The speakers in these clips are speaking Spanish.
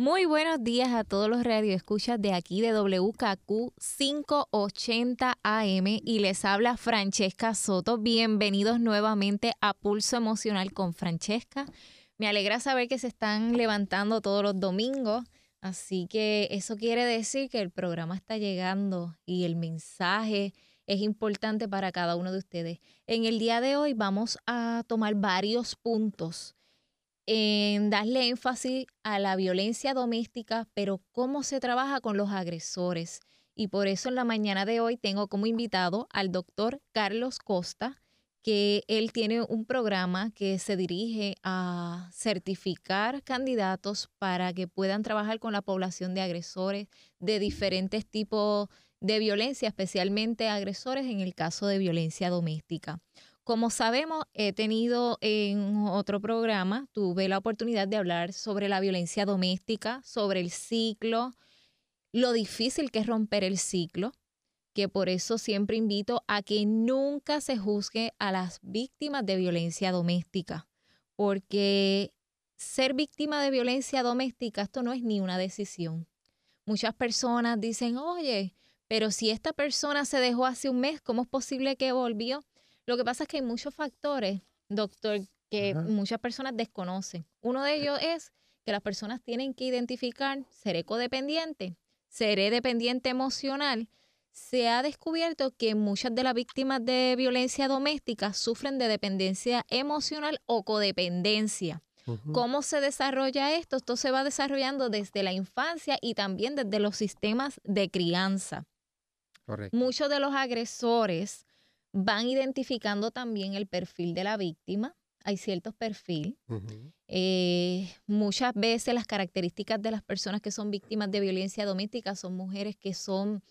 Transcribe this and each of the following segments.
Muy buenos días a todos los radioescuchas de aquí de WKQ 580 AM y les habla Francesca Soto. Bienvenidos nuevamente a Pulso Emocional con Francesca. Me alegra saber que se están levantando todos los domingos, así que eso quiere decir que el programa está llegando y el mensaje es importante para cada uno de ustedes. En el día de hoy vamos a tomar varios puntos en darle énfasis a la violencia doméstica, pero cómo se trabaja con los agresores. Y por eso en la mañana de hoy tengo como invitado al doctor Carlos Costa, que él tiene un programa que se dirige a certificar candidatos para que puedan trabajar con la población de agresores de diferentes tipos de violencia, especialmente agresores en el caso de violencia doméstica. Como sabemos, he tenido en otro programa, tuve la oportunidad de hablar sobre la violencia doméstica, sobre el ciclo, lo difícil que es romper el ciclo, que por eso siempre invito a que nunca se juzgue a las víctimas de violencia doméstica, porque ser víctima de violencia doméstica, esto no es ni una decisión. Muchas personas dicen, oye, pero si esta persona se dejó hace un mes, ¿cómo es posible que volvió? Lo que pasa es que hay muchos factores, doctor, que muchas personas desconocen. Uno de ellos es que las personas tienen que identificar, ¿seré codependiente? ¿Seré dependiente emocional? Se ha descubierto que muchas de las víctimas de violencia doméstica sufren de dependencia emocional o codependencia. ¿Cómo se desarrolla esto? Esto se va desarrollando desde la infancia y también desde los sistemas de crianza. Muchos de los agresores van identificando también el perfil de la víctima. Hay ciertos perfiles. Eh, muchas veces las características de las personas que son víctimas de violencia doméstica son mujeres que son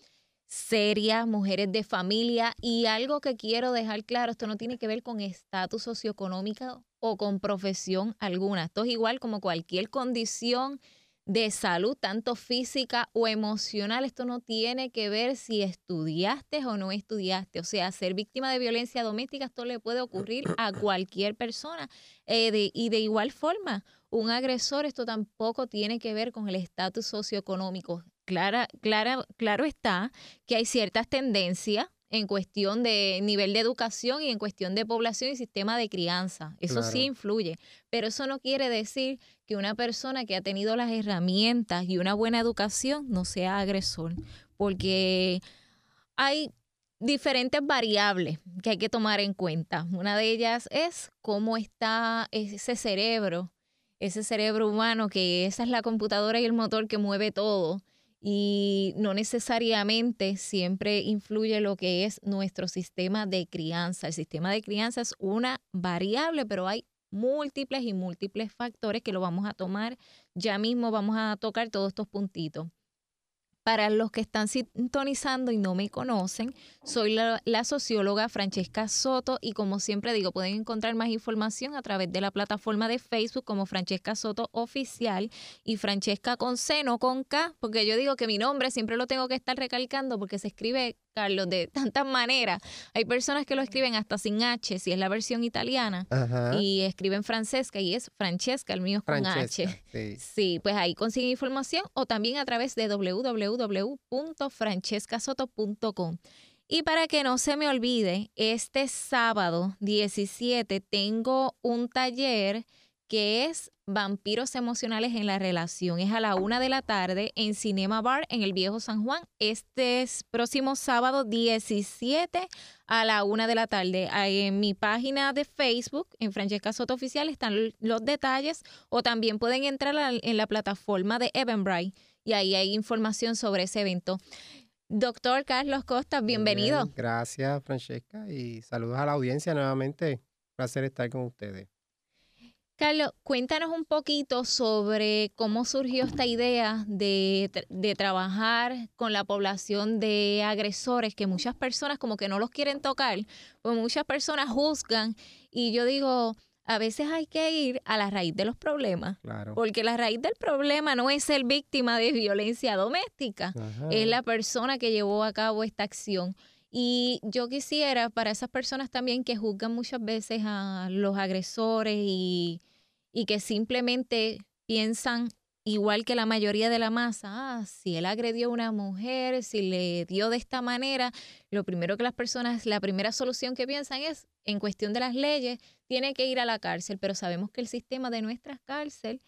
serias, mujeres de familia y algo que quiero dejar claro, esto no tiene que ver con estatus socioeconómico o con profesión alguna. Esto es igual como cualquier condición de salud, tanto física o emocional. Esto no tiene que ver si estudiaste o no estudiaste. O sea, ser víctima de violencia doméstica, esto le puede ocurrir a cualquier persona. Eh, y de igual forma, un agresor, esto tampoco tiene que ver con el estatus socioeconómico. Clara, clara, claro está que hay ciertas tendencias en cuestión de nivel de educación y en cuestión de población y sistema de crianza. Eso sí influye, pero eso no quiere decir que una persona que ha tenido las herramientas y una buena educación no sea agresor, porque hay diferentes variables que hay que tomar en cuenta. Una de ellas es cómo está ese cerebro, ese cerebro humano, que esa es la computadora y el motor que mueve todo y no necesariamente siempre influye lo que es nuestro sistema de crianza. El sistema de crianza es una variable, pero hay múltiples y múltiples factores que lo vamos a tomar. Ya mismo vamos a tocar todos estos puntitos. Para los que están sintonizando y no me conocen, soy la, socióloga Francesca Soto y como siempre digo, pueden encontrar más información a través de la plataforma de Facebook como Francesca Soto Oficial y Francesca con C, no con K, porque yo digo que mi nombre siempre lo tengo que estar recalcando porque se escribe Carlos, de tantas maneras. Hay personas que lo escriben hasta sin H, si es la versión italiana, y escriben Francesca y es Francesca, el mío es con H. Sí. pues ahí consiguen información o también a través de www.francescasoto.com. Y para que no se me olvide, este sábado 17 tengo un taller que es Vampiros Emocionales en la Relación. Es a la una de la tarde en Cinema Bar en el Viejo San Juan. Este es próximo sábado 17 a la una de la tarde. En mi página de Facebook, en Francesca Soto Oficial, están los detalles o también pueden entrar en la plataforma de Eventbrite y ahí hay información sobre ese evento. Doctor Carlos Costa, bienvenido. gracias, Francesca, y saludos a la audiencia nuevamente. Placer estar con ustedes. Carlos, cuéntanos un poquito sobre cómo surgió esta idea de, trabajar con la población de agresores, que muchas personas como que no los quieren tocar, pues muchas personas juzgan y yo digo, a veces hay que ir a la raíz de los problemas, porque la raíz del problema no es ser víctima de violencia doméstica, es la persona que llevó a cabo esta acción. Y yo quisiera para esas personas también que juzgan muchas veces a los agresores y y que simplemente piensan igual que la mayoría de la masa, ah, si él agredió a una mujer, si le dio de esta manera, lo primero que las personas, la primera solución que piensan es, en cuestión de las leyes, tiene que ir a la cárcel, pero sabemos que el sistema de nuestra cárcel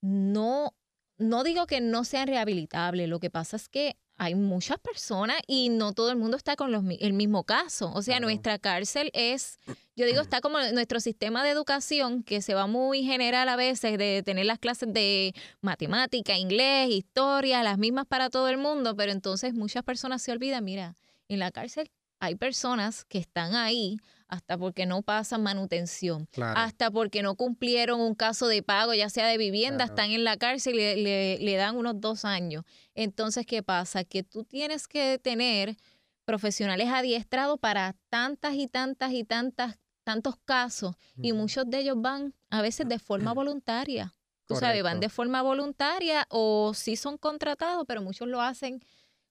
no, no digo que no sean rehabilitables, lo que pasa es que hay muchas personas y no todo el mundo está con los, el mismo caso. O sea, nuestra cárcel es, yo digo, está como nuestro sistema de educación que se va muy general a veces de tener las clases de matemática, inglés, historia, las mismas para todo el mundo, pero entonces muchas personas se olvidan, mira, en la cárcel hay personas que están ahí hasta porque no pasan manutención, hasta porque no cumplieron un caso de pago, ya sea de vivienda, están en la cárcel y le, dan unos dos años. Entonces, ¿qué pasa? Que tú tienes que tener profesionales adiestrados para tantas y tantas y tantas tantos casos y muchos de ellos van a veces de forma voluntaria. Tú sabes, van de forma voluntaria o sí son contratados, pero muchos lo hacen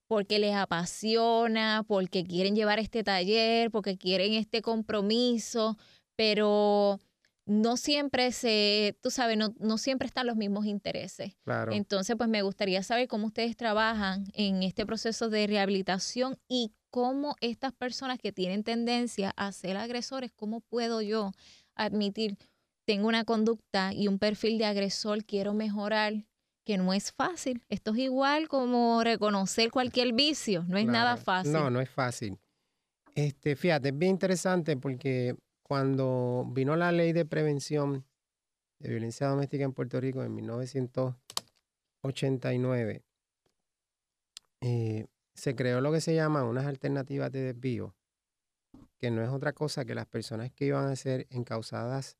porque les apasiona, porque quieren llevar este taller, porque quieren este compromiso, pero no siempre se, tú sabes, no, no siempre están los mismos intereses. Claro. Entonces, pues me gustaría saber cómo ustedes trabajan en este proceso de rehabilitación y cómo estas personas que tienen tendencia a ser agresores, cómo puedo yo admitir, tengo una conducta y un perfil de agresor, quiero mejorar, que no es fácil. Esto es igual como reconocer cualquier vicio, no es nada fácil. No, no es fácil. Este, fíjate, es bien interesante porque cuando vino la ley de prevención de violencia doméstica en Puerto Rico en 1989, eh, se creó lo que se llama unas alternativas de desvío, que no es otra cosa que las personas que iban a ser encausadas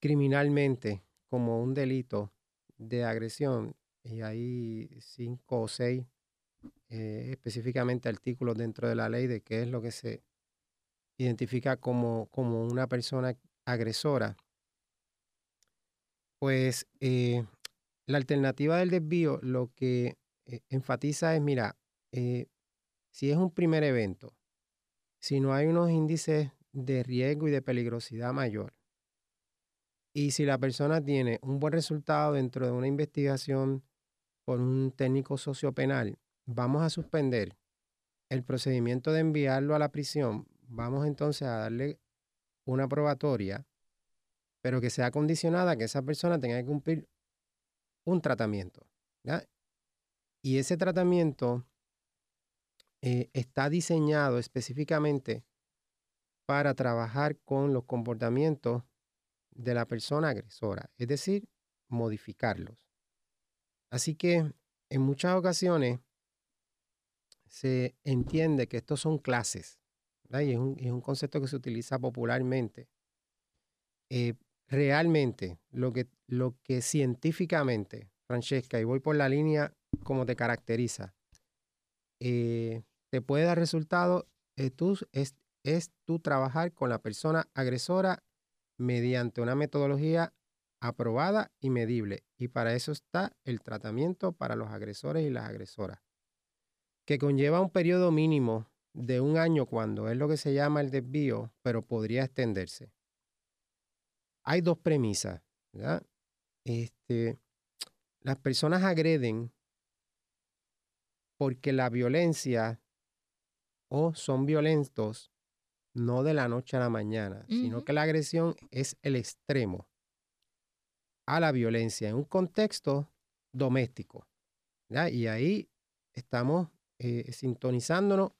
criminalmente como un delito de agresión, y hay cinco o seis eh, específicamente artículos dentro de la ley de qué es lo que se identifica como, como una persona agresora, pues eh, la alternativa del desvío lo que eh, enfatiza es, mira, si es un primer evento, si no hay unos índices de riesgo y de peligrosidad mayor, y si la persona tiene un buen resultado dentro de una investigación por un técnico sociopenal, vamos a suspender el procedimiento de enviarlo a la prisión. Vamos entonces a darle una probatoria, pero que sea condicionada a que esa persona tenga que cumplir un tratamiento. Y ese tratamiento eh, está diseñado específicamente para trabajar con los comportamientos de la persona agresora, es decir, modificarlos. Así que en muchas ocasiones se entiende que estos son clases, y es un, concepto que se utiliza popularmente. Eh, realmente, lo que, lo que científicamente, Francesca, y voy por la línea como te caracteriza, eh, te puede dar resultado es, es tú trabajar con la persona agresora mediante una metodología aprobada y medible. Y para eso está el tratamiento para los agresores y las agresoras, que conlleva un periodo mínimo de un año cuando es lo que se llama el desvío, pero podría extenderse. Hay dos premisas. Este, las personas agreden porque la violencia o son violentos no de la noche a la mañana, sino que la agresión es el extremo a la violencia en un contexto doméstico. Y ahí estamos eh, sintonizándonos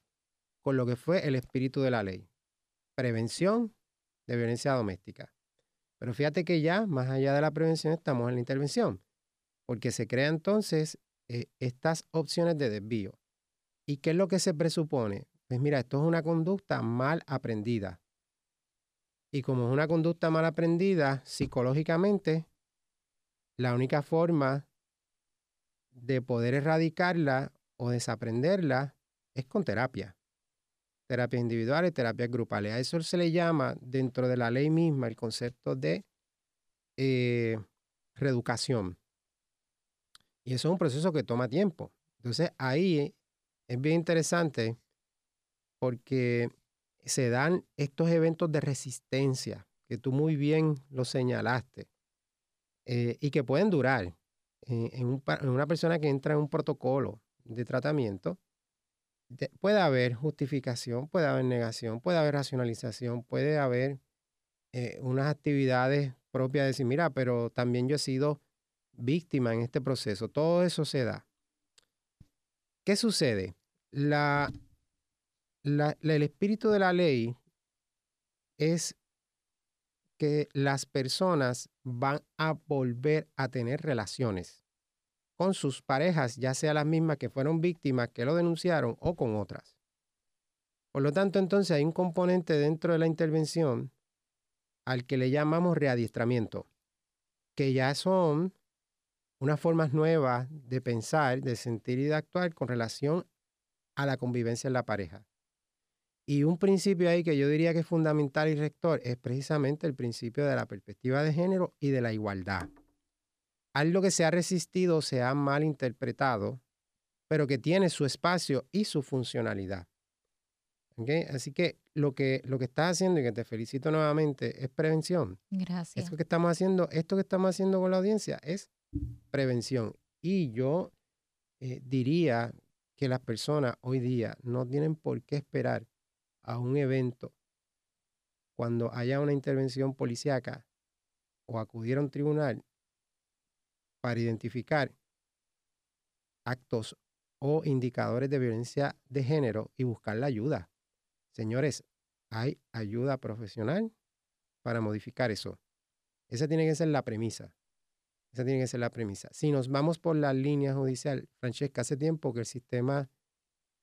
con lo que fue el espíritu de la ley. Prevención de violencia doméstica. Pero fíjate que ya, más allá de la prevención, estamos en la intervención, porque se crean entonces eh, estas opciones de desvío. ¿Y qué es lo que se presupone? Pues mira, esto es una conducta mal aprendida. Y como es una conducta mal aprendida, psicológicamente, la única forma de poder erradicarla o desaprenderla es con terapia. Terapia individual y terapias grupales. A eso se le llama dentro de la ley misma el concepto de eh, reeducación. Y eso es un proceso que toma tiempo. Entonces ahí es bien interesante porque se dan estos eventos de resistencia, que tú muy bien lo señalaste, eh, y que pueden durar. eh, en, una persona que entra en un protocolo de tratamiento, puede haber justificación, puede haber negación, puede haber racionalización, puede haber eh, unas actividades propias de decir, mira, pero también yo he sido víctima en este proceso. Todo eso se da. ¿Qué sucede? La, el espíritu de la ley es que las personas van a volver a tener relaciones con sus parejas, ya sea las mismas que fueron víctimas, que lo denunciaron, o con otras. Por lo tanto, entonces hay un componente dentro de la intervención al que le llamamos readiestramiento, que ya son unas formas nuevas de pensar, de sentir y de actuar con relación a la convivencia en la pareja. Y un principio ahí que yo diría que es fundamental y rector es precisamente el principio de la perspectiva de género y de la igualdad. Algo que se ha resistido, se ha mal interpretado, pero que tiene su espacio y su funcionalidad. Así que lo, que lo que estás haciendo, y que te felicito nuevamente, es prevención. Gracias. Esto que estamos haciendo, esto que estamos haciendo con la audiencia es prevención. Y yo eh, diría que las personas hoy día no tienen por qué esperar a un evento cuando haya una intervención policíaca o acudir a un tribunal para identificar actos o indicadores de violencia de género y buscar la ayuda. Señores, hay ayuda profesional para modificar eso. Esa tiene que ser la premisa. Esa tiene que ser la premisa. Si nos vamos por la línea judicial, Francesca, hace tiempo que el sistema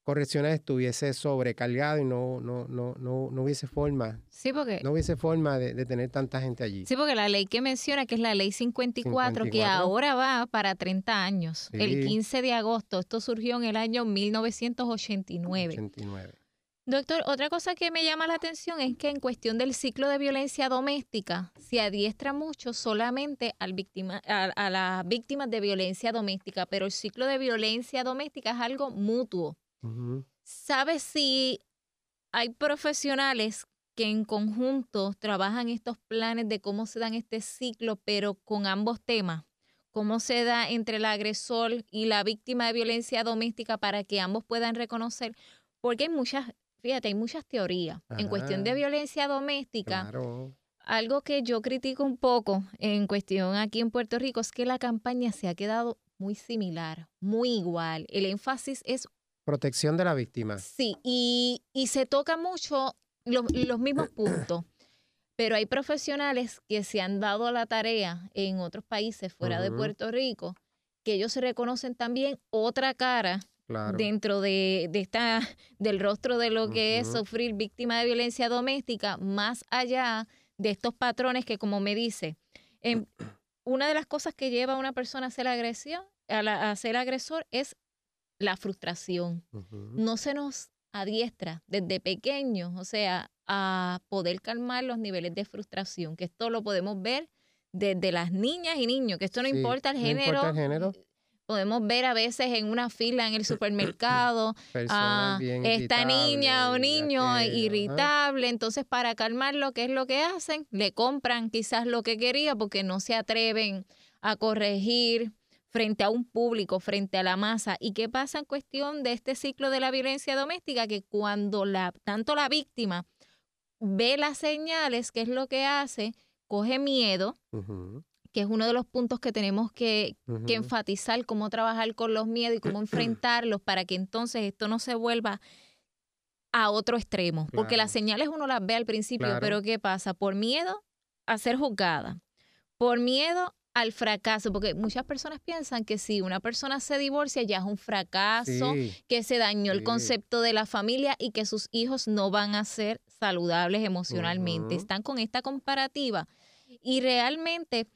correccional estuviese sobrecargado y no, no, no, no, no hubiese forma. Sí, porque. No hubiese forma de, tener tanta gente allí. Sí, porque la ley que menciona, que es la ley 54, que ahora va para 30 años, el 15 de agosto, esto surgió en el año 1989. 89. Doctor, otra cosa que me llama la atención es que en cuestión del ciclo de violencia doméstica se adiestra mucho solamente al víctima, a, las víctimas de violencia doméstica, pero el ciclo de violencia doméstica es algo mutuo. ¿Sabes si hay profesionales que en conjunto trabajan estos planes de cómo se dan este ciclo, pero con ambos temas? ¿Cómo se da entre el agresor y la víctima de violencia doméstica para que ambos puedan reconocer? Porque hay muchas fíjate, hay muchas teorías. En cuestión de violencia doméstica, algo que yo critico un poco en cuestión aquí en Puerto Rico es que la campaña se ha quedado muy similar, muy igual. El énfasis es... Protección de la víctima. Sí, y, se toca mucho los, mismos puntos. Pero hay profesionales que se han dado la tarea en otros países fuera de Puerto Rico, que ellos se reconocen también otra cara dentro de, esta, del rostro de lo que es sufrir víctima de violencia doméstica, más allá de estos patrones que, como me dice, en, una de las cosas que lleva a una persona a ser agresión, a, ser agresor, es la frustración. No se nos adiestra desde pequeños, o sea, a poder calmar los niveles de frustración, que esto lo podemos ver desde las niñas y niños, que esto no importa el género, el género podemos ver a veces en una fila en el supermercado a esta niña o niño irritable, entonces para calmarlo, ¿qué es lo que hacen? Le compran quizás lo que quería porque no se atreven a corregir frente a un público, frente a la masa. ¿Y qué pasa en cuestión de este ciclo de la violencia doméstica? Que cuando la, tanto la víctima ve las señales, ¿qué es lo que hace? Coge miedo, que es uno de los puntos que tenemos que, enfatizar, cómo trabajar con los miedos y cómo enfrentarlos para que entonces esto no se vuelva a otro extremo. Porque las señales uno las ve al principio, pero ¿qué pasa? Por miedo a ser juzgada, por miedo al fracaso, porque muchas personas piensan que si una persona se divorcia ya es un fracaso, que se dañó el concepto de la familia y que sus hijos no van a ser saludables emocionalmente. Están con esta comparativa y realmente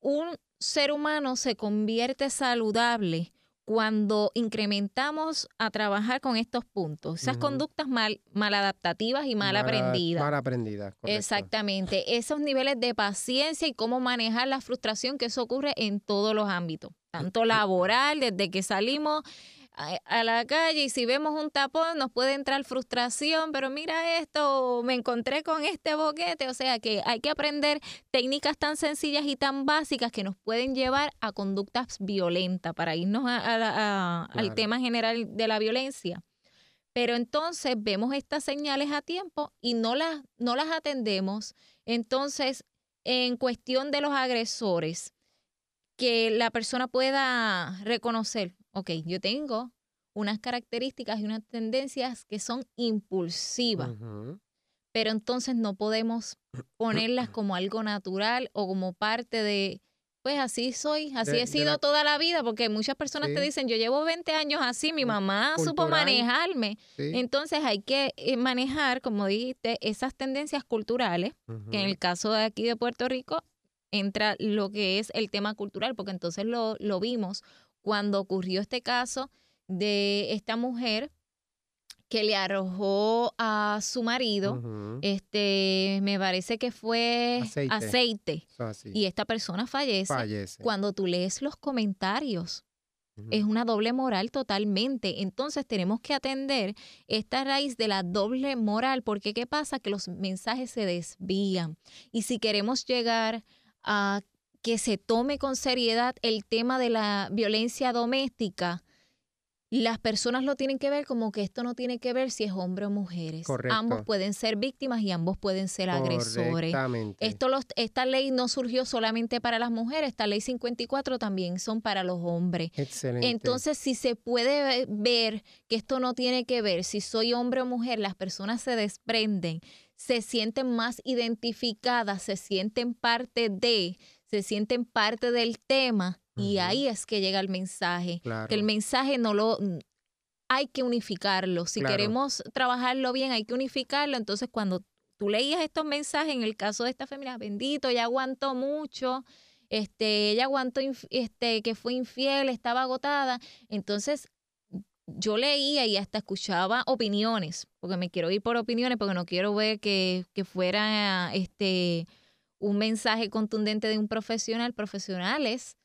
un ser humano se convierte saludable cuando incrementamos a trabajar con estos puntos, esas conductas mal, adaptativas y mal, aprendidas. Mal aprendidas. Exactamente, esos niveles de paciencia y cómo manejar la frustración, que eso ocurre en todos los ámbitos, tanto laboral, desde que salimos a, la calle y si vemos un tapón nos puede entrar frustración, pero mira esto, me encontré con este boquete, o sea que hay que aprender técnicas tan sencillas y tan básicas que nos pueden llevar a conductas violentas para irnos al tema general de la violencia. Pero entonces vemos estas señales a tiempo y no las, no las atendemos. Entonces, en cuestión de los agresores, que la persona pueda reconocer, ok, yo tengo unas características y unas tendencias que son impulsivas, pero entonces no podemos ponerlas como algo natural o como parte de, pues así soy, así he sido toda la vida, porque muchas personas te dicen, yo llevo 20 años así, mi mamá supo manejarme. Entonces hay que eh, manejar, como dijiste, esas tendencias culturales, que en el caso de aquí de Puerto Rico entra lo que es el tema cultural, porque entonces lo, lo vimos cuando ocurrió este caso de esta mujer que le arrojó a su marido, este, me parece que fue aceite, y esta persona fallece. Cuando tú lees los comentarios, es una doble moral totalmente. Entonces tenemos que atender esta raíz de la doble moral, porque ¿qué pasa? Que los mensajes se desvían. Y si queremos llegar a que se tome con seriedad el tema de la violencia doméstica, las personas lo tienen que ver como que esto no tiene que ver si es hombre o mujeres. Ambos pueden ser víctimas y ambos pueden ser agresores. Esto esta ley no surgió solamente para las mujeres, esta ley 54 también son para los hombres. Excelente. Entonces, si se puede ver que esto no tiene que ver si soy hombre o mujer, las personas se desprenden se sienten más identificadas, se sienten parte de, se sienten parte del tema y ahí es que llega el mensaje. Que el mensaje no lo hay que unificarlo. Si queremos trabajarlo bien, hay que unificarlo. Entonces, cuando tú leías estos mensajes, en el caso de esta familia, bendito, ella aguantó mucho, este, ella aguantó este, que fue infiel, estaba agotada. Entonces, yo leía y hasta escuchaba opiniones, porque me quiero ir por opiniones, porque no quiero ver que, fuera este un mensaje contundente de un profesional, profesionales.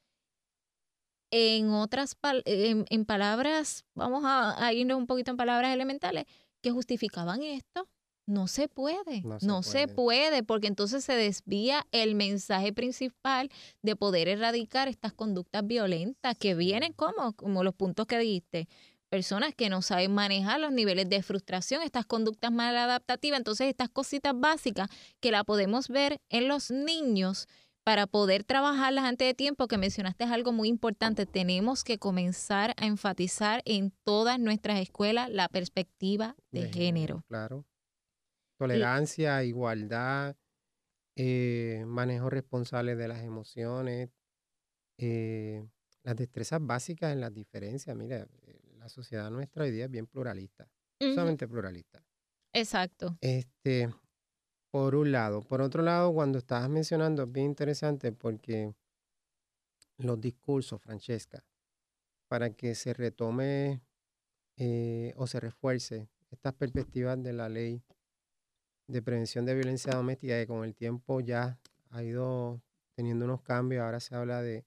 En otras en, palabras, vamos a, irnos un poquito en palabras elementales, que justificaban esto. No se puede, no, se, puede. porque entonces se desvía el mensaje principal de poder erradicar estas conductas violentas que vienen como, como los puntos que dijiste, personas que no saben manejar los niveles de frustración, estas conductas maladaptativas. Entonces, estas cositas básicas que la podemos ver en los niños para poder trabajarlas antes de tiempo, que mencionaste es algo muy importante. Tenemos que comenzar a enfatizar en todas nuestras escuelas la perspectiva de, género. Claro. Tolerancia, igualdad, eh, manejo responsable de las emociones, eh, las destrezas básicas en las diferencias. Mira, la sociedad nuestra hoy día es bien pluralista, solamente pluralista. Exacto. Este, por un lado. Por otro lado, cuando estabas mencionando, es bien interesante porque los discursos, Francesca, para que se retome eh, o se refuerce estas perspectivas de la ley de prevención de violencia doméstica que con el tiempo ya ha ido teniendo unos cambios. Ahora se habla de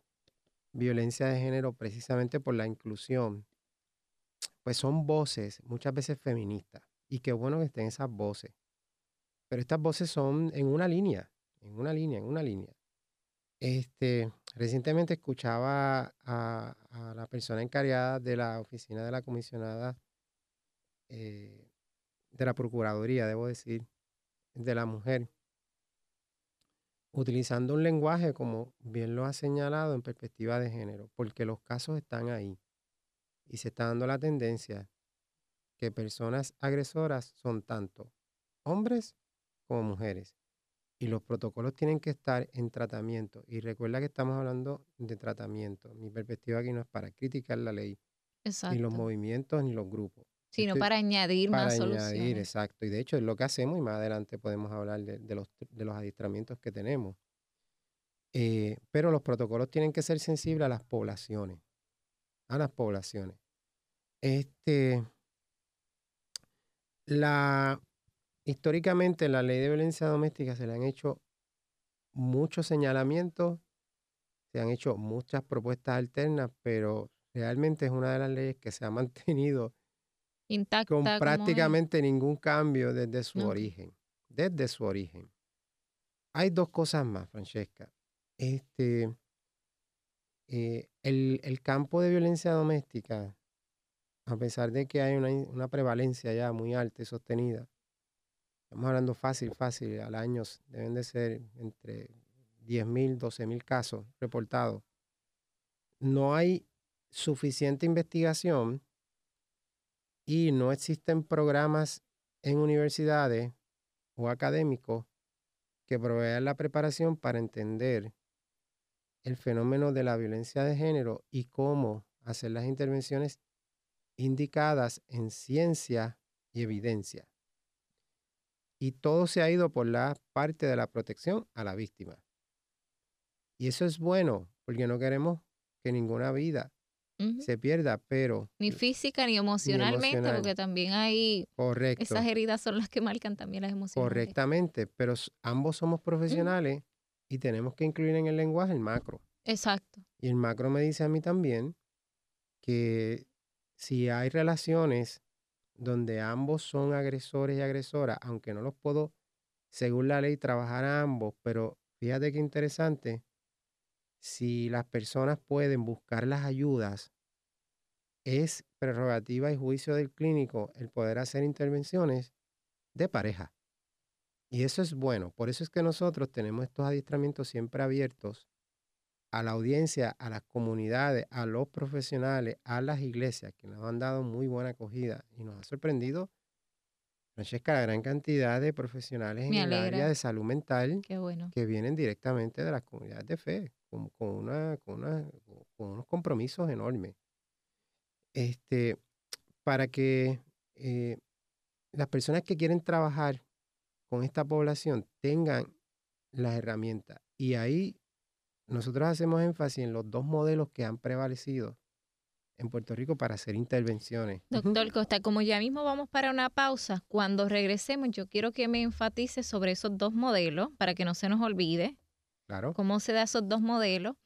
violencia de género precisamente por la inclusión pues son voces muchas veces feministas. Y qué bueno que estén esas voces. Pero estas voces son en una línea, en una línea, en una línea. Este, recientemente escuchaba a, la persona encargada de la oficina de la comisionada eh, de la Procuraduría, debo decir, de la mujer, utilizando un lenguaje como bien lo ha señalado en perspectiva de género, porque los casos están ahí. Y se está dando la tendencia que personas agresoras son tanto hombres como mujeres. Y los protocolos tienen que estar en tratamiento. Y recuerda que estamos hablando de tratamiento. Mi perspectiva aquí no es para criticar la ley, ni los movimientos, ni los grupos. Sino para añadir más soluciones. Exacto. Y de hecho es lo que hacemos y más adelante podemos hablar de, los, de los adiestramientos que tenemos. Eh, pero los protocolos tienen que ser sensibles a las poblaciones a las poblaciones. Este, la, históricamente en la ley de violencia doméstica se le han hecho muchos señalamientos, se han hecho muchas propuestas alternas, pero realmente es una de las leyes que se ha mantenido intacta. Con prácticamente ningún cambio desde su origen. Desde su origen. Hay dos cosas más, Francesca. Este, eh, el, campo de violencia doméstica, a pesar de que hay una, una prevalencia ya muy alta y sostenida, estamos hablando fácil, fácil, al año deben de ser entre 10.000, 12.000 casos reportados. No hay suficiente investigación y no existen programas en universidades o académicos que provean la preparación para entender el fenómeno de la violencia de género y cómo hacer las intervenciones indicadas en ciencia y evidencia. Y todo se ha ido por la parte de la protección a la víctima. Y eso es bueno, porque no queremos que ninguna vida se pierda, pero... Ni física ni emocionalmente, porque también hay... Correcto. Esas heridas son las que marcan también las emociones. Correctamente, pero ambos somos profesionales y tenemos que incluir en el lenguaje el macro. Exacto. Y el macro me dice a mí también que si hay relaciones donde ambos son agresores y agresoras, aunque no los puedo, según la ley, trabajar a ambos, pero fíjate qué interesante, si las personas pueden buscar las ayudas, es prerrogativa y juicio del clínico el poder hacer intervenciones de pareja. Y eso es bueno. Por eso es que nosotros tenemos estos adiestramientos siempre abiertos a la audiencia, a las comunidades, a los profesionales, a las iglesias, que nos han dado muy buena acogida y nos ha sorprendido, Francesca, la gran cantidad de profesionales en el área de salud mental que vienen directamente de las comunidades de fe con, con, una, con, una, con unos compromisos enormes. Este, para que eh, las personas que quieren trabajar con esta población tengan las herramientas. Y ahí nosotros hacemos énfasis en los dos modelos que han prevalecido en Puerto Rico para hacer intervenciones. Doctor Costa, como ya mismo vamos para una pausa, cuando regresemos yo quiero que me enfatice sobre esos dos modelos para que no se nos olvide Claro. Cómo se da esos dos modelos.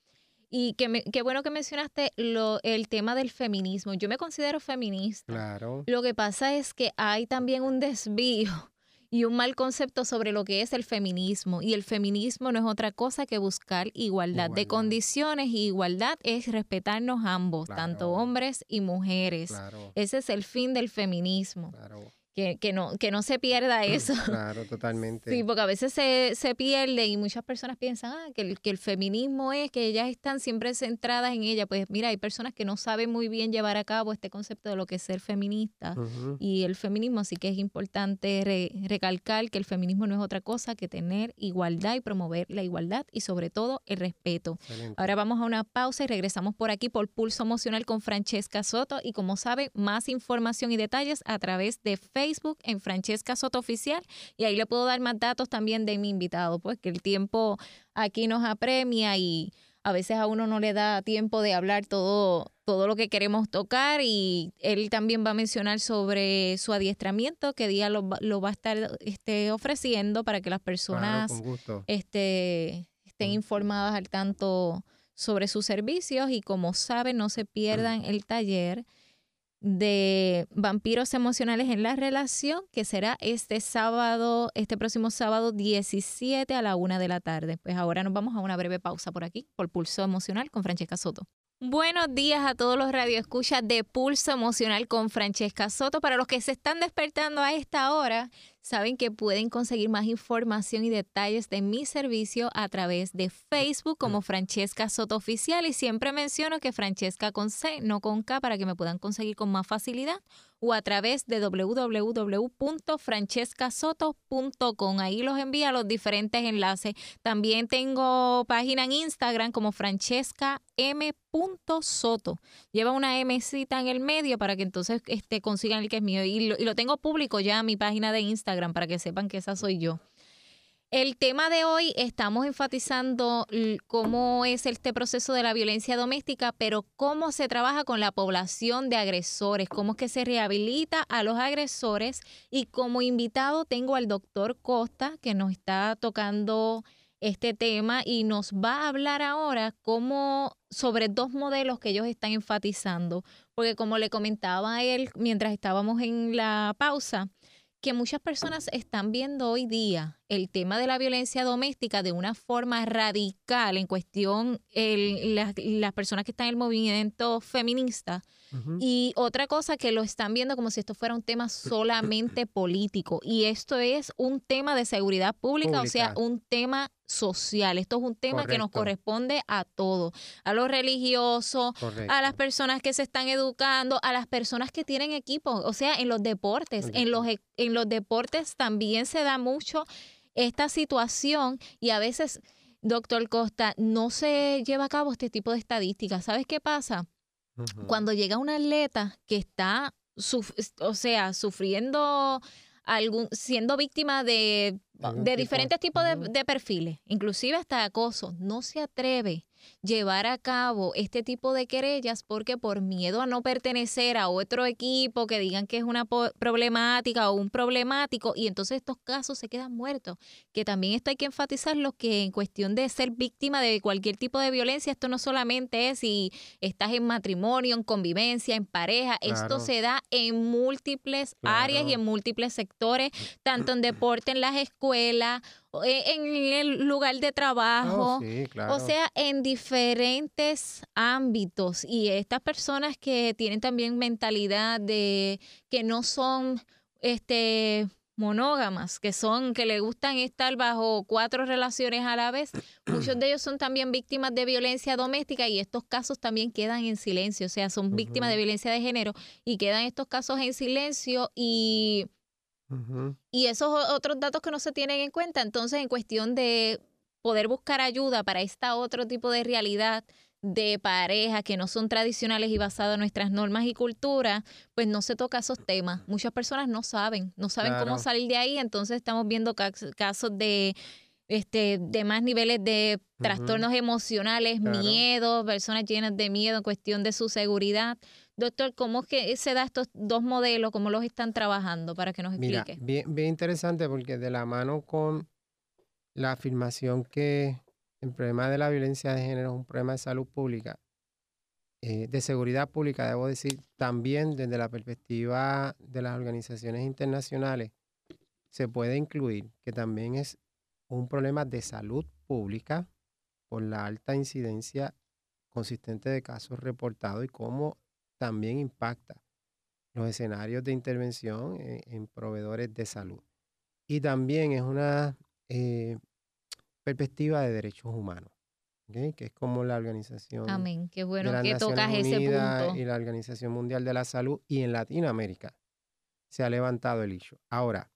Y qué bueno que mencionaste lo, el tema del feminismo. Yo me considero feminista. Claro. Lo que pasa es que hay también un desvío y un mal concepto sobre lo que es el feminismo. Y el feminismo no es otra cosa que buscar igualdad, de condiciones y igualdad es respetarnos ambos, tanto hombres y mujeres. Claro. Ese es el fin del feminismo. Claro que, que, no, que no se pierda eso. Claro, totalmente. Sí, porque a veces se, se pierde y muchas personas piensan ah, que, el, que el feminismo es que ellas están siempre centradas en ella. Pues mira, hay personas que no saben muy bien llevar a cabo este concepto de lo que es ser feminista. Y el feminismo sí que es importante recalcar que el feminismo no es otra cosa que tener igualdad y promover la igualdad y sobre todo el respeto. Ahora vamos a una pausa y regresamos por aquí por Pulso Emocional con Francesca Soto. Y como sabe, más información y detalles a través de Facebook Facebook en Francesca Soto Oficial y ahí le puedo dar más datos también de mi invitado, pues que el tiempo aquí nos apremia y a veces a uno no le da tiempo de hablar todo, todo lo que queremos tocar y él también va a mencionar sobre su adiestramiento, que día lo, va a estar este, ofreciendo para que las personas este, estén informadas al tanto sobre sus servicios y como saben no se pierdan el taller de vampiros emocionales en la relación, que será este sábado, este próximo sábado 17 a la una de la tarde. Pues ahora nos vamos a una breve pausa por aquí, por Pulso Emocional con Francesca Soto. Buenos días a todos los radioescuchas de Pulso Emocional con Francesca Soto. Para los que se están despertando a esta hora, saben que pueden conseguir más información y detalles de mi servicio a través de Facebook como Francesca Soto Oficial. Y siempre menciono que Francesca con C, no con K, para que me puedan conseguir con más facilidad o a través de www.francescasoto.com. Ahí los envía los diferentes enlaces. También tengo página en Instagram como Francesca M. Soto. Lleva una Mcita en el medio para que entonces este, consigan el que es mío. Y lo, y lo tengo público ya en mi página de Instagram para que sepan que esa soy yo. El tema de hoy estamos enfatizando cómo es este proceso de la violencia doméstica, pero cómo se trabaja con la población de agresores, cómo es que se rehabilita a los agresores. Y como invitado tengo al doctor Costa que nos está tocando este tema y nos va a hablar ahora cómo sobre dos modelos que ellos están enfatizando, porque como le comentaba a él mientras estábamos en la pausa, que muchas personas están viendo hoy día el tema de la violencia doméstica de una forma radical en cuestión el, las personas que están en el movimiento feminista. Y otra cosa que lo están viendo como si esto fuera un tema solamente político. Y esto es un tema de seguridad pública, o sea, un tema social. Esto es un tema que nos corresponde a todos, a los religiosos, a las personas que se están educando, a las personas que tienen equipos, o sea, en los deportes, en los, e, en los deportes también se da mucho esta situación y a veces, doctor Costa, no se lleva a cabo este tipo de estadísticas. ¿Sabes qué pasa? Cuando llega un atleta que está, o sea, sufriendo algún, siendo víctima de, de diferentes tipos de, de, perfiles, inclusive hasta acoso, no se atreve llevar a cabo este tipo de querellas porque por miedo a no pertenecer a otro equipo que digan que es una problemática o un problemático y entonces estos casos se quedan muertos. Que también esto hay que enfatizarlo que en cuestión de ser víctima de cualquier tipo de violencia, esto no solamente es si estás en matrimonio, en convivencia, en pareja, esto se da en múltiples áreas y en múltiples sectores, tanto en deporte, en las escuelas en el lugar de trabajo, oh, o sea, en diferentes ámbitos. Y estas personas que tienen también mentalidad de que no son este monógamas, que son, que le gustan estar bajo cuatro relaciones a la vez. Muchos de ellos son también víctimas de violencia doméstica y estos casos también quedan en silencio, o sea, son víctimas de violencia de género y quedan estos casos en silencio y y esos otros datos que no se tienen en cuenta, entonces en cuestión de poder buscar ayuda para esta otro tipo de realidad de pareja que no son tradicionales y basadas en nuestras normas y culturas, pues no se toca esos temas. Muchas personas no saben, no saben cómo salir de ahí, entonces estamos viendo casos de este de más niveles de trastornos emocionales, miedo, personas llenas de miedo en cuestión de su seguridad. Doctor, ¿cómo es que se da estos dos modelos? ¿Cómo los están trabajando para que nos explique? Mira, bien, interesante porque de la mano con la afirmación que el problema de la violencia de género es un problema de salud pública, eh, de seguridad pública, debo decir, también desde la perspectiva de las organizaciones internacionales, se puede incluir que también es un problema de salud pública por la alta incidencia consistente de casos reportados y cómo también impacta los escenarios de intervención en, proveedores de salud. Y también es una eh, perspectiva de derechos humanos, que es como la organización. Amén, qué bueno que tocas ese punto. Y la Organización Mundial de la Salud y en Latinoamérica se ha levantado el hecho. Ahora,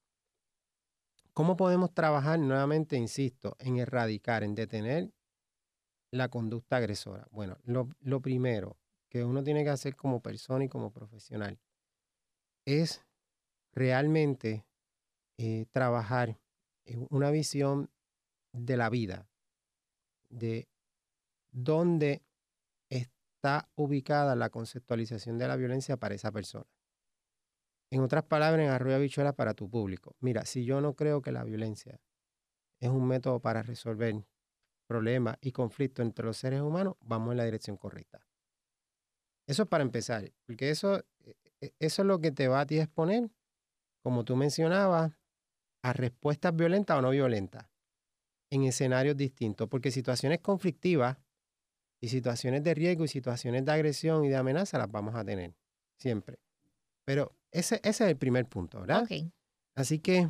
¿cómo podemos trabajar nuevamente, insisto, en erradicar, en detener la conducta agresora? Bueno, lo, lo primero, que uno tiene que hacer como persona y como profesional es realmente eh, trabajar una visión de la vida, de dónde está ubicada la conceptualización de la violencia para esa persona. En otras palabras, en arroyo bichuela para tu público. Mira, si yo no creo que la violencia es un método para resolver problemas y conflictos entre los seres humanos, vamos en la dirección correcta. Eso es para empezar, porque eso, e, e, eso es lo que te va a ti exponer, como tú mencionabas, a respuestas violentas o no violentas en escenarios distintos, porque situaciones conflictivas y situaciones de riesgo y situaciones de agresión y de amenaza las vamos a tener siempre. Pero ese, ese es el primer punto, ¿verdad? Así que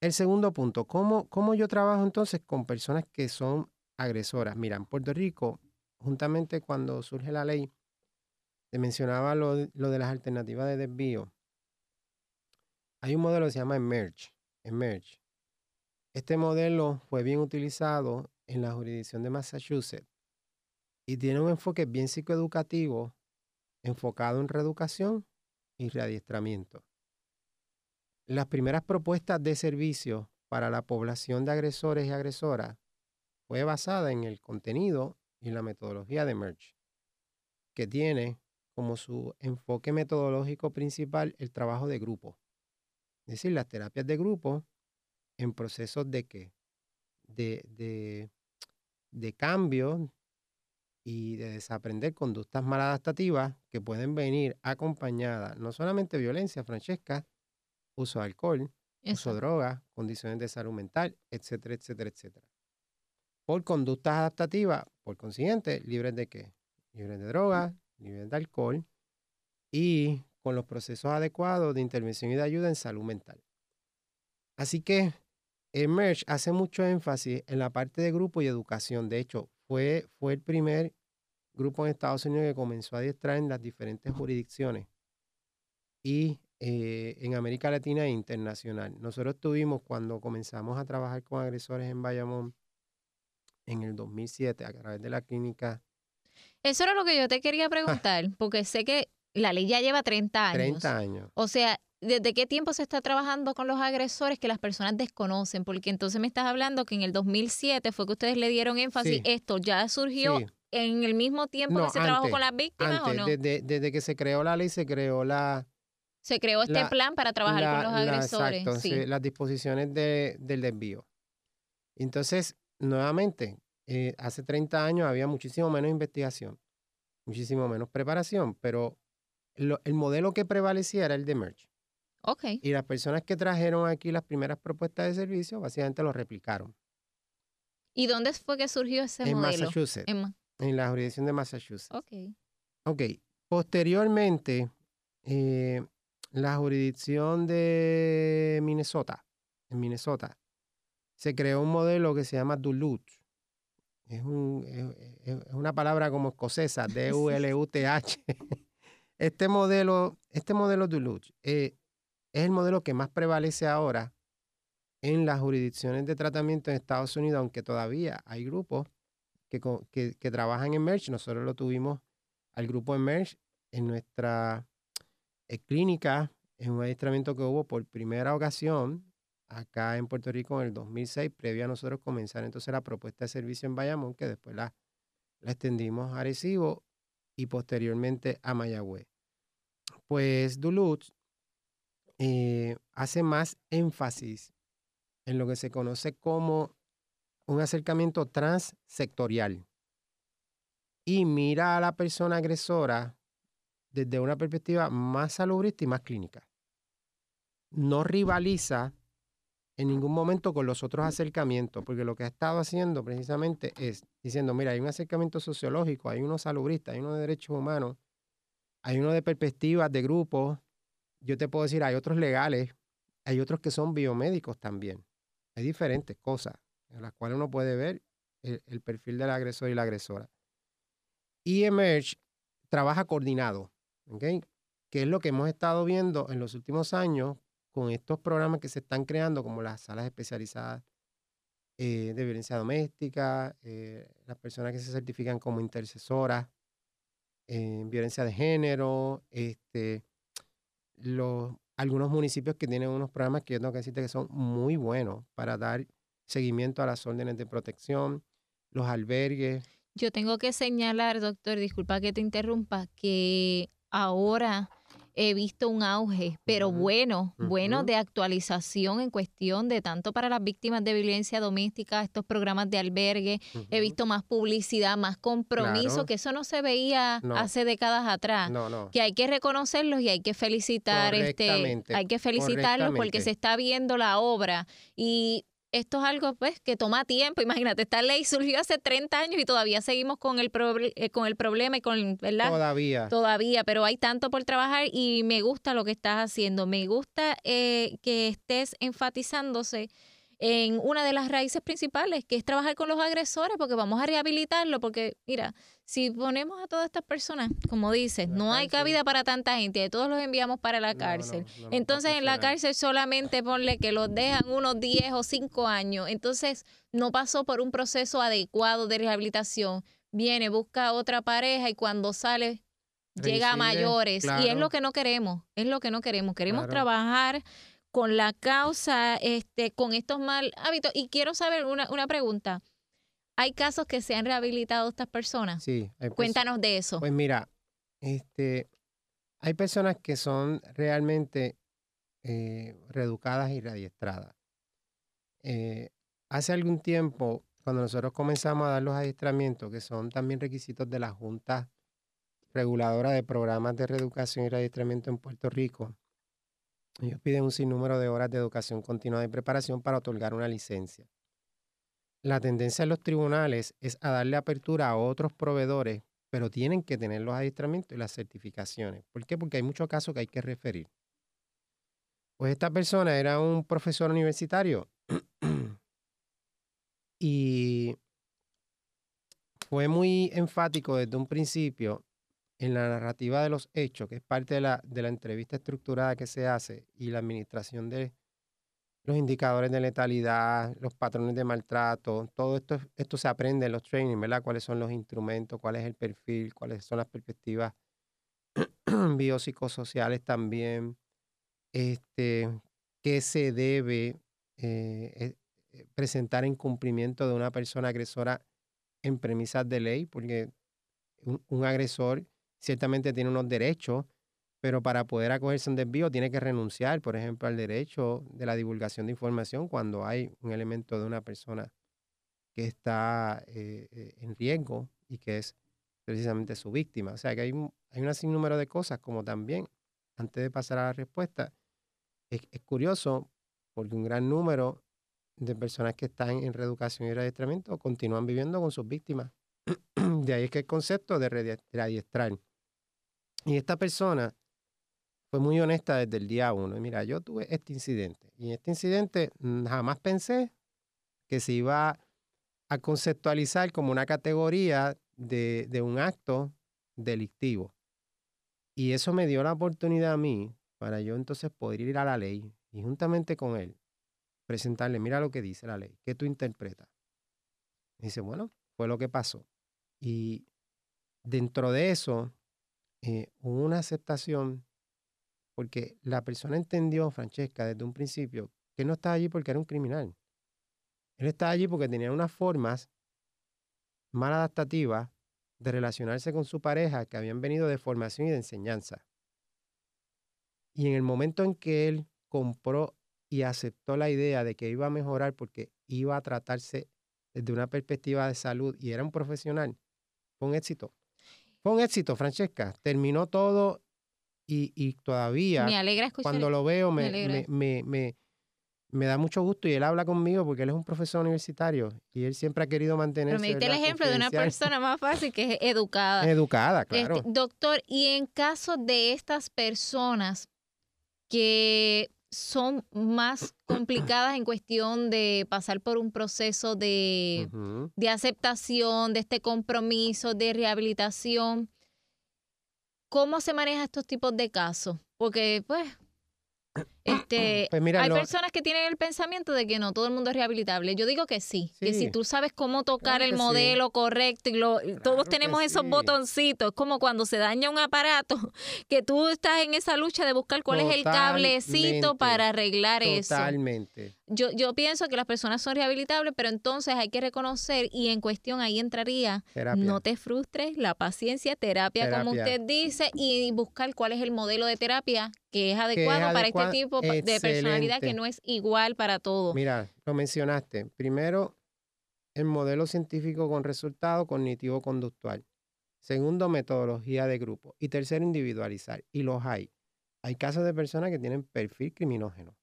el segundo punto, ¿cómo, ¿cómo yo trabajo entonces con personas que son agresoras? Mira, en Puerto Rico juntamente cuando surge la ley, te mencionaba lo, de las alternativas de desvío. Hay un modelo que se llama Emerge. Emerge. Este modelo fue bien utilizado en la jurisdicción de Massachusetts y tiene un enfoque bien psicoeducativo enfocado en reeducación y readiestramiento. Las primeras propuestas de servicio para la población de agresores y agresoras fue basada en el contenido y la metodología de Merge, que tiene como su enfoque metodológico principal el trabajo de grupo. Es decir, las terapias de grupo en procesos de qué? de, de, de cambio y de desaprender conductas maladaptativas que pueden venir acompañadas no solamente de violencia, Francesca, uso de alcohol, uso de drogas, condiciones de salud mental, etcétera, etcétera, etcétera. Por conductas adaptativas, por consiguiente, libres de qué? Libres de drogas, libres de alcohol y con los procesos adecuados de intervención y de ayuda en salud mental. Así que Emerge hace mucho énfasis en la parte de grupo y educación. De hecho, fue, fue el primer grupo en Estados Unidos que comenzó a adiestrar en las diferentes jurisdicciones y eh, en América Latina e internacional. Nosotros tuvimos, cuando comenzamos a trabajar con agresores en Bayamón en el 2007 a través de la clínica. Eso era lo que yo te quería preguntar, porque sé que la ley ya lleva 30 años. 30 años. O sea, ¿desde qué tiempo se está trabajando con los agresores que las personas desconocen? Porque entonces me estás hablando que en el 2007 fue que ustedes le dieron énfasis. ¿Esto ya surgió en el mismo tiempo que se trabajó con las víctimas o no? Desde, desde, que se creó la ley, se creó la... Se creó este plan para trabajar con los agresores. exacto, sí. las disposiciones de, del desvío. Entonces, nuevamente, eh, hace 30 años había muchísimo menos investigación, muchísimo menos preparación, pero el modelo que prevalecía era el de Merge. Okay. Y las personas que trajeron aquí las primeras propuestas de servicio, básicamente lo replicaron. ¿Y dónde fue que surgió ese en modelo? Massachusetts, en, la jurisdicción de Massachusetts. Ok. Ok. Posteriormente, eh, la jurisdicción de Minnesota, en Minnesota, se creó un modelo que se llama Duluth. Es, un, es, una palabra como escocesa, D-U-L-U-T-H. Este modelo, este modelo Duluth eh, es el modelo que más prevalece ahora en las jurisdicciones de tratamiento en Estados Unidos, aunque todavía hay grupos que, que, trabajan en MERGE. Nosotros lo tuvimos al grupo en MERGE en nuestra eh, clínica, en un adiestramiento que hubo por primera ocasión acá en Puerto Rico en el 2006, previo a nosotros comenzar entonces la propuesta de servicio en Bayamón, que después la, extendimos a Arecibo y posteriormente a Mayagüez. Pues Duluth eh, hace más énfasis en lo que se conoce como un acercamiento transsectorial y mira a la persona agresora desde una perspectiva más salubrista y más clínica. No rivaliza en ningún momento con los otros acercamientos, porque lo que ha estado haciendo precisamente es diciendo, mira, hay un acercamiento sociológico, hay uno salubrista, hay uno de derechos humanos, hay uno de perspectivas de grupo, yo te puedo decir, hay otros legales, hay otros que son biomédicos también. Hay diferentes cosas en las cuales uno puede ver el, perfil del agresor y la agresora. Y Emerge trabaja coordinado. Que es lo que hemos estado viendo en los últimos años con estos programas que se están creando, como las salas especializadas eh, de violencia doméstica, eh, las personas que se certifican como intercesoras en violencia de género, este, los, algunos municipios que tienen unos programas que yo tengo que decirte que son muy buenos para dar seguimiento a las órdenes de protección, los albergues. Yo tengo que señalar, doctor, disculpa que te interrumpa, que ahora he visto un auge, pero bueno, bueno de actualización en cuestión de tanto para las víctimas de violencia doméstica, estos programas de albergue, he visto más publicidad, más compromiso, que eso no se veía hace décadas atrás, que hay que reconocerlos y hay que felicitar este hay que felicitarlos porque se está viendo la obra y esto es algo pues que toma tiempo. Imagínate, esta ley surgió hace 30 años y todavía seguimos con el, eh, con el problema y con, ¿verdad? Todavía. Todavía, pero hay tanto por trabajar y me gusta lo que estás haciendo. Me gusta eh, que estés enfatizándose en una de las raíces principales, que es trabajar con los agresores, porque vamos a rehabilitarlo, porque mira, si ponemos a todas estas personas, como dices, no hay cabida para tanta gente, todos los enviamos para la cárcel. Entonces en la cárcel solamente ponle que los dejan unos 10 o 5 años, entonces no pasó por un proceso adecuado de rehabilitación, viene, busca otra pareja y cuando sale llega a mayores. Y es lo que no queremos, es lo que no queremos, queremos trabajar con la causa, este, con estos mal hábitos. Y quiero saber una, una pregunta. ¿Hay casos que se han rehabilitado estas personas? Sí. Cuéntanos de eso. Pues mira, este, hay personas que son realmente eh, reeducadas y readiestradas. Eh, hace algún tiempo, cuando nosotros comenzamos a dar los adiestramientos, que son también requisitos de la Junta Reguladora de Programas de Reeducación y Adiestramiento en Puerto Rico, ellos piden un sinnúmero de horas de educación continua y preparación para otorgar una licencia. La tendencia en los tribunales es a darle apertura a otros proveedores, pero tienen que tener los adiestramientos y las certificaciones. ¿Por qué? Porque hay muchos casos que hay que referir. Pues esta persona era un profesor universitario y fue muy enfático desde un principio en la narrativa de los hechos, que es parte de la, de la entrevista estructurada que se hace, y la administración de los indicadores de letalidad, los patrones de maltrato, todo esto, esto se aprende en los trainings, ¿verdad? Cuáles son los instrumentos, cuál es el perfil, cuáles son las perspectivas biopsicosociales también, este, qué se debe eh, eh, presentar en cumplimiento de una persona agresora en premisas de ley, porque un agresor ciertamente tiene unos derechos, pero para poder acogerse a un desvío tiene que renunciar, por ejemplo, al derecho de la divulgación de información cuando hay un elemento de una persona que está eh, eh, en riesgo y que es precisamente su víctima. O sea que hay, hay un sinnúmero de cosas como también, antes de pasar a la respuesta, es, es curioso porque un gran número de personas que están en reeducación y readiestramiento continúan viviendo con sus víctimas. de ahí es que el concepto de readiestrar y esta persona fue muy honesta desde el día uno. Y mira, yo tuve este incidente. Y en este incidente mm, jamás pensé que se iba a conceptualizar como una categoría de, de un acto delictivo. Y eso me dio la oportunidad a mí para yo entonces poder ir a la ley y juntamente con él presentarle, mira lo que dice la ley, ¿qué tú interpretas? Y dice, bueno, fue lo que pasó. Y dentro de eso, eh, una aceptación, porque la persona entendió, Francesca, desde un principio, que no estaba allí porque era un criminal. Él estaba allí porque tenía unas formas mal adaptativas de relacionarse con su pareja que habían venido de formación y de enseñanza. Y en el momento en que él compró y aceptó la idea de que iba a mejorar porque iba a tratarse desde una perspectiva de salud y era un profesional, fue un éxito. Fue un éxito, Francesca. Terminó todo y, todavía. Me alegra Cuando lo veo, me, me, da mucho gusto y él habla conmigo porque él es un profesor universitario y él siempre ha querido mantener. Pero me diste el ejemplo de una persona más fácil que es educada. Educada, este, claro. doctor, y en caso de estas personas que son más complicadas en cuestión de pasar por un proceso de, de, aceptación, de este compromiso, de rehabilitación. ¿Cómo se maneja estos tipos de casos? Porque, pues, este, pues hay personas que tienen el pensamiento de que no todo el mundo es rehabilitable. Yo digo que sí, que si tú sabes cómo tocar el modelo correcto y todos tenemos esos botoncitos, es como cuando se daña un aparato, que tú estás en esa lucha de buscar cuál es el cablecito para arreglar eso. Totalmente. Yo, yo pienso que las personas son rehabilitables, pero entonces hay que reconocer y en cuestión ahí entraría, no te frustres, la paciencia, terapia, como usted dice, y buscar cuál es el modelo de terapia que es adecuado, para este tipo de personalidad que no es igual para todos. Mira, lo mencionaste. Primero, el modelo científico con resultado cognitivo-conductual. Segundo, metodología de grupo. Y tercero, individualizar. Y los hay. Hay casos de personas que tienen perfil criminógeno.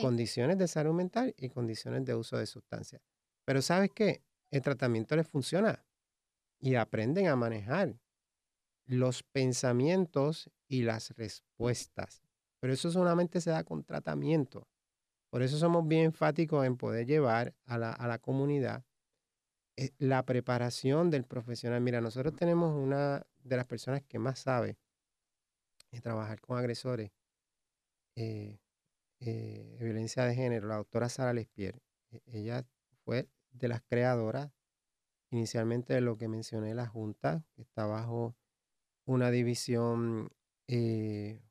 Condiciones de salud mental y condiciones de uso de sustancias. Pero ¿sabes qué? El tratamiento les funciona y aprenden a manejar los pensamientos y las respuestas. Pero eso solamente se da con tratamiento. Por eso somos bien enfáticos en poder llevar a la, comunidad eh, la preparación del profesional. Mira, nosotros tenemos una de las personas que más sabe de trabajar con agresores eh, eh, de violencia de género, la doctora Sara Lespier. E, ella fue de las creadoras inicialmente de lo que mencioné, la Junta, que está bajo una división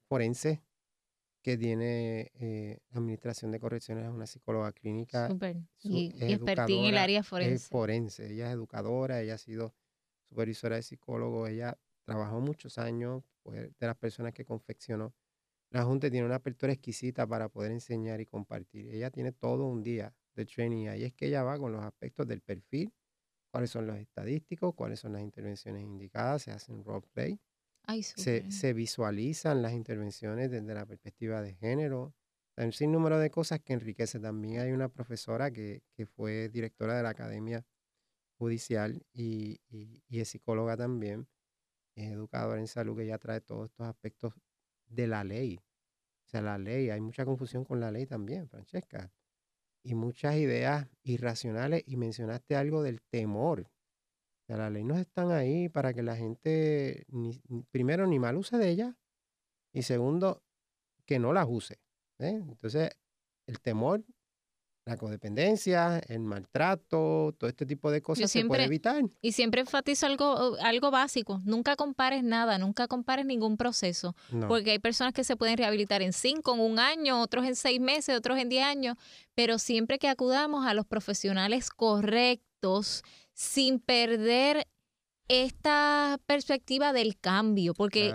forense que tiene eh, Administración de Correcciones, es una psicóloga clínica. y, en el área forense. Es forense. Ella es educadora, ella ha sido supervisora de psicólogo, ella trabajó muchos años, de las personas que confeccionó. La Junta tiene una apertura exquisita para poder enseñar y compartir. Ella tiene todo un día de training. Ahí es que ella va con los aspectos del perfil, cuáles son los estadísticos, cuáles son las intervenciones indicadas, se hacen roleplay, se, se visualizan las intervenciones desde la perspectiva de género, hay un sinnúmero de cosas que enriquece. También hay una profesora que, que fue directora de la Academia Judicial y, y, es psicóloga también, es educadora en salud, que ya trae todos estos aspectos de la ley. O sea, la ley, hay mucha confusión con la ley también, Francesca. Y muchas ideas irracionales. Y mencionaste algo del temor. Sea, las leyes no están ahí para que la gente, ni, primero, ni mal use de ellas. Y segundo, que no las use. ¿eh? Entonces, el temor, la codependencia, el maltrato, todo este tipo de cosas se puede evitar. Y siempre enfatizo algo, algo básico, nunca compares nada, nunca compares ningún proceso, porque hay personas que se pueden rehabilitar en cinco, en un año, otros en seis meses, otros en diez años, pero siempre que acudamos a los profesionales correctos, sin perder esta perspectiva del cambio, porque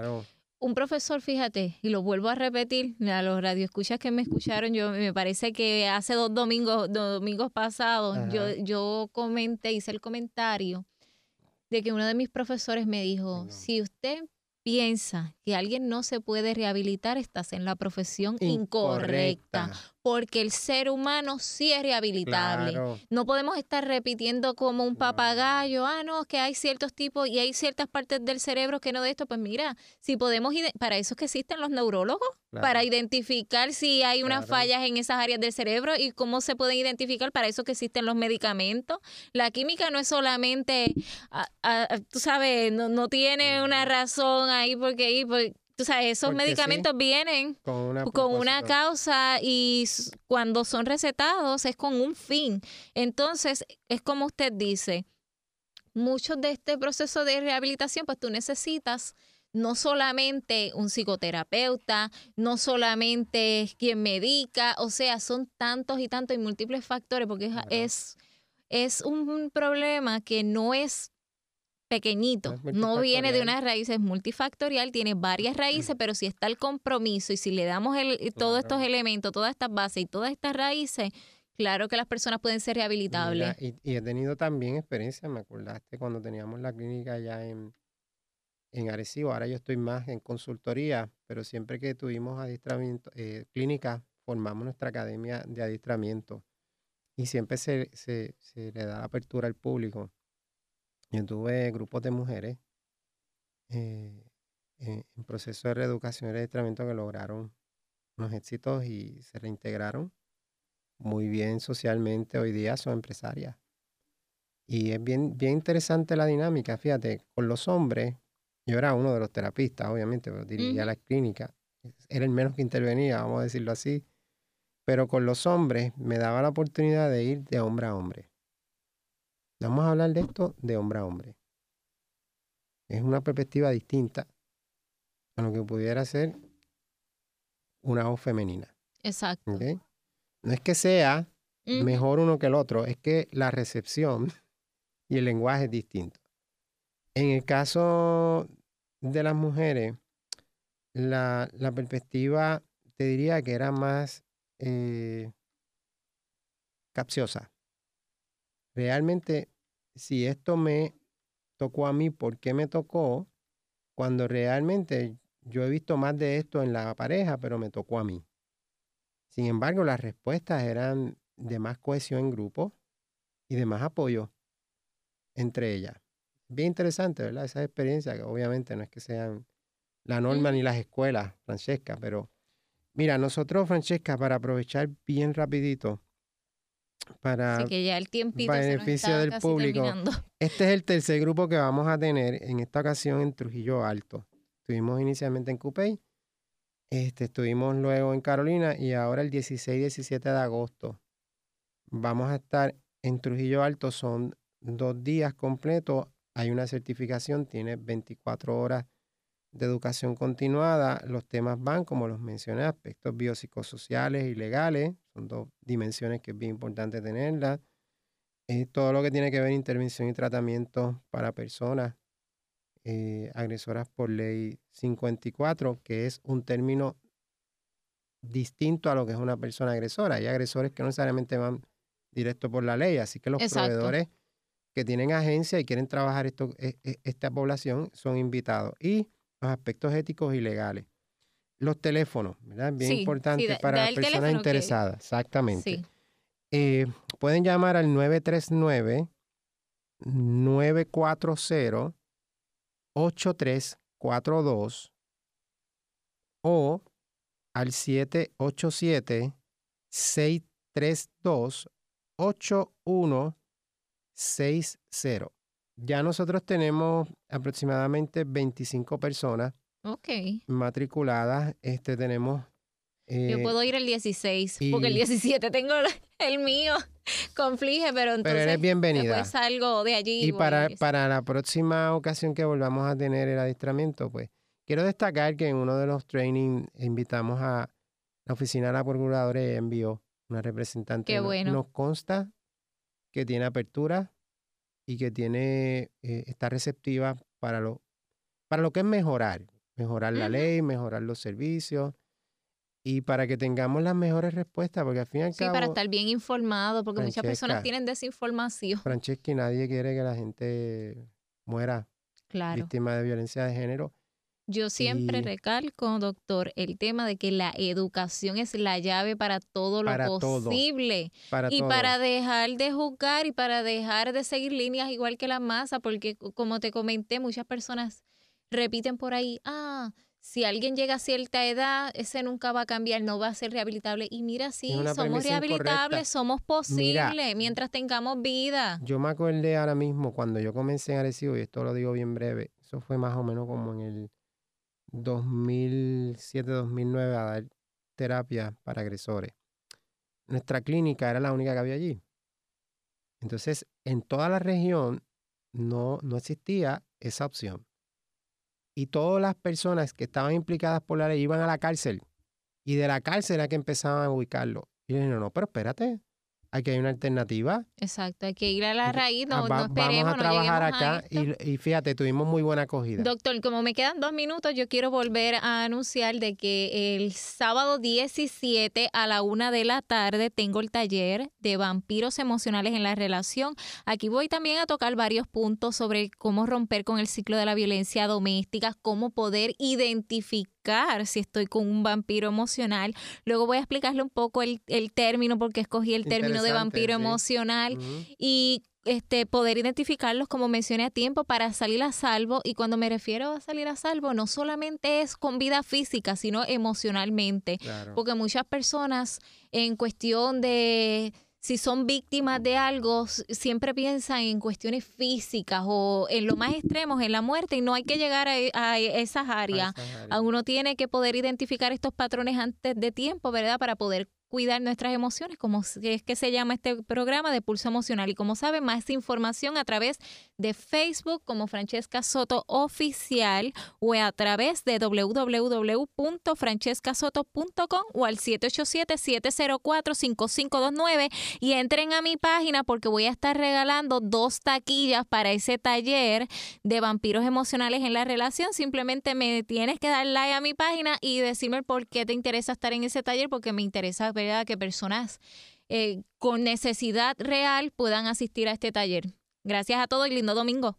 un profesor, fíjate, y lo vuelvo a repetir, a los radioescuchas que me escucharon, yo me parece que hace dos domingos, domingos pasados, yo, yo comenté, hice el comentario de que uno de mis profesores me dijo, si usted piensa que alguien no se puede rehabilitar, estás en la profesión incorrecta porque el ser humano sí es rehabilitable. No podemos estar repitiendo como un papagayo, ah, no, que hay ciertos tipos y hay ciertas partes del cerebro que no de esto. Pues mira, si podemos, para eso es que existen los neurólogos, para identificar si hay unas fallas en esas áreas del cerebro y cómo se pueden identificar, para eso que existen los medicamentos. La química no es solamente, ah, ah, tú sabes, no, no tiene una razón ahí porque... Pues, Tú sabes, esos medicamentos vienen con una, causa y cuando son recetados es con un fin. Entonces, es como usted dice, muchos de este proceso de rehabilitación, pues tú necesitas no solamente un psicoterapeuta, no solamente quien medica, o sea, son tantos y tantos y múltiples factores, porque es, es un problema que no es pequeñito, no viene de unas raíces multifactorial, tiene varias raíces, pero si está el compromiso y si le damos el, todos estos elementos, todas estas bases y todas estas raíces, claro que las personas pueden ser rehabilitables. y, he tenido también experiencia, me acordaste cuando teníamos la clínica allá en, en Arecibo, ahora yo estoy más en consultoría, pero siempre que tuvimos adiestramiento, eh, clínica, formamos nuestra academia de adiestramiento y siempre se, se, se le da apertura al público yo tuve grupos de mujeres eh, en, proceso de reeducación y adiestramiento que lograron unos éxitos y se reintegraron muy bien socialmente. Hoy día son empresarias. Y es bien, bien interesante la dinámica. Fíjate, con los hombres, yo era uno de los terapistas, obviamente, pero dirigía la clínica. Era el menos que intervenía, vamos a decirlo así. Pero con los hombres me daba la oportunidad de ir de hombre a hombre. Vamos a hablar de esto de hombre a hombre. Es una perspectiva distinta a lo que pudiera ser una voz femenina. Exacto. No es que sea mejor uno que el otro, es que la recepción y el lenguaje es distinto. En el caso de las mujeres, la, perspectiva te diría que era más eh, capciosa realmente, si esto me tocó a mí, ¿por qué me tocó? Cuando realmente yo he visto más de esto en la pareja, pero me tocó a mí. Sin embargo, las respuestas eran de más cohesión en grupo y de más apoyo entre ellas. Bien interesante, ¿verdad? Esas experiencias que obviamente no es que sean la norma ni las escuelas, Francesca, pero mira, nosotros, Francesca, para aprovechar bien rapidito, para que ya el beneficio del público. Este es el tercer grupo que vamos a tener en esta ocasión en Trujillo Alto. Estuvimos inicialmente en Cupey, este, estuvimos luego en Carolina y ahora el 16 y 17 de agosto vamos a estar en Trujillo Alto. Son dos días completos. Hay una certificación, tiene 24 horas de educación continuada, los temas van, como los mencioné, aspectos biopsicosociales y legales, son dos dimensiones que es bien importante tenerlas. Eh, todo lo que tiene que ver intervención y tratamiento para personas eh, agresoras por ley 54, que es un término distinto a lo que es una persona agresora. Hay agresores que no necesariamente van directo por la ley. Así que los proveedores que tienen agencia y quieren trabajar esto, e, e, esta población son invitados. Y los aspectos éticos y legales. Los teléfonos, ¿verdad? Bien importante para las personas interesadas. Exactamente. Eh, pueden llamar al 939 940 8342 o al 787 632 8160. Ya nosotros tenemos aproximadamente 25 personas matriculadas. Este tenemos yo eh, puedo ir el 16, porque el 17 tengo el mío, conflige, pero entonces pero eres bienvenida. salgo de allí. Y para, para la próxima ocasión que volvamos a tener el adiestramiento, pues quiero destacar que en uno de los trainings invitamos a la oficina de la procuradora y envió una representante. Qué bueno. Nos consta que tiene apertura y que tiene eh, está receptiva para lo, para lo que es mejorar, mejorar la ley, mejorar los servicios y para que tengamos las mejores respuestas, porque al fin y al cabo... Sí, para estar bien informado, porque muchas personas tienen desinformación. Francesca, nadie quiere que la gente muera víctima de violencia de género. Yo siempre recalco, doctor, el tema de que la educación es la llave para todo lo posible. y para dejar de juzgar y para dejar de seguir líneas igual que la masa, porque como te comenté, muchas personas repiten por ahí, ah, si alguien llega a cierta edad, ese nunca va a cambiar, no va a ser rehabilitable. Y mira, sí, somos rehabilitables, somos posibles mientras tengamos vida. Yo me acordé ahora mismo cuando yo comencé en Arecibo, y esto lo digo bien breve, eso fue más o menos como en el 2007-2009 a dar terapia para agresores. Nuestra clínica era la única que había allí. Entonces, en toda la región no, no existía esa opción y todas las personas que estaban implicadas por la ley iban a la cárcel. Y de la cárcel era que empezaban a ubicarlo. Y yo dije, no, no, pero espérate, aquí hay una alternativa. Exacto, hay que ir a la raíz, no, no esperemos. Vamos a trabajar acá y, fíjate, tuvimos muy buena acogida. Doctor, como me quedan dos minutos, yo quiero volver a anunciar de que el sábado 17 a la una de la tarde tengo el taller de vampiros emocionales en la relación. Aquí voy también a tocar varios puntos sobre cómo romper con el ciclo de la violencia doméstica, cómo poder identificar si estoy con un vampiro emocional. Luego voy a explicarle un poco el, término, porque escogí el término de vampiro emocional y este, poder identificarlos, como mencioné a tiempo, para salir a salvo. Y cuando me refiero a salir a salvo, no solamente es con vida física, sino emocionalmente. Porque muchas personas en cuestión de si son víctimas de algo, siempre piensan en cuestiones físicas o en lo más extremos, en la muerte, y no hay que llegar a, e, esas áreas. Uno tiene que poder identificar estos patrones antes de tiempo, ¿verdad? Para poder cuidar nuestras emociones, como es que se llama este programa de Pulso Emocional. Y como saben, más información a través de Facebook como Francesca Soto Oficial o a través de www.francescasoto.com o al 787-704-5529 y entren a mi página porque voy a estar regalando dos taquillas para ese taller de vampiros emocionales en la relación. Simplemente me tienes que dar like a mi página y decirme por qué te interesa estar en ese taller porque me interesa que personas eh, con necesidad real puedan asistir a este taller. Gracias a todos y lindo domingo.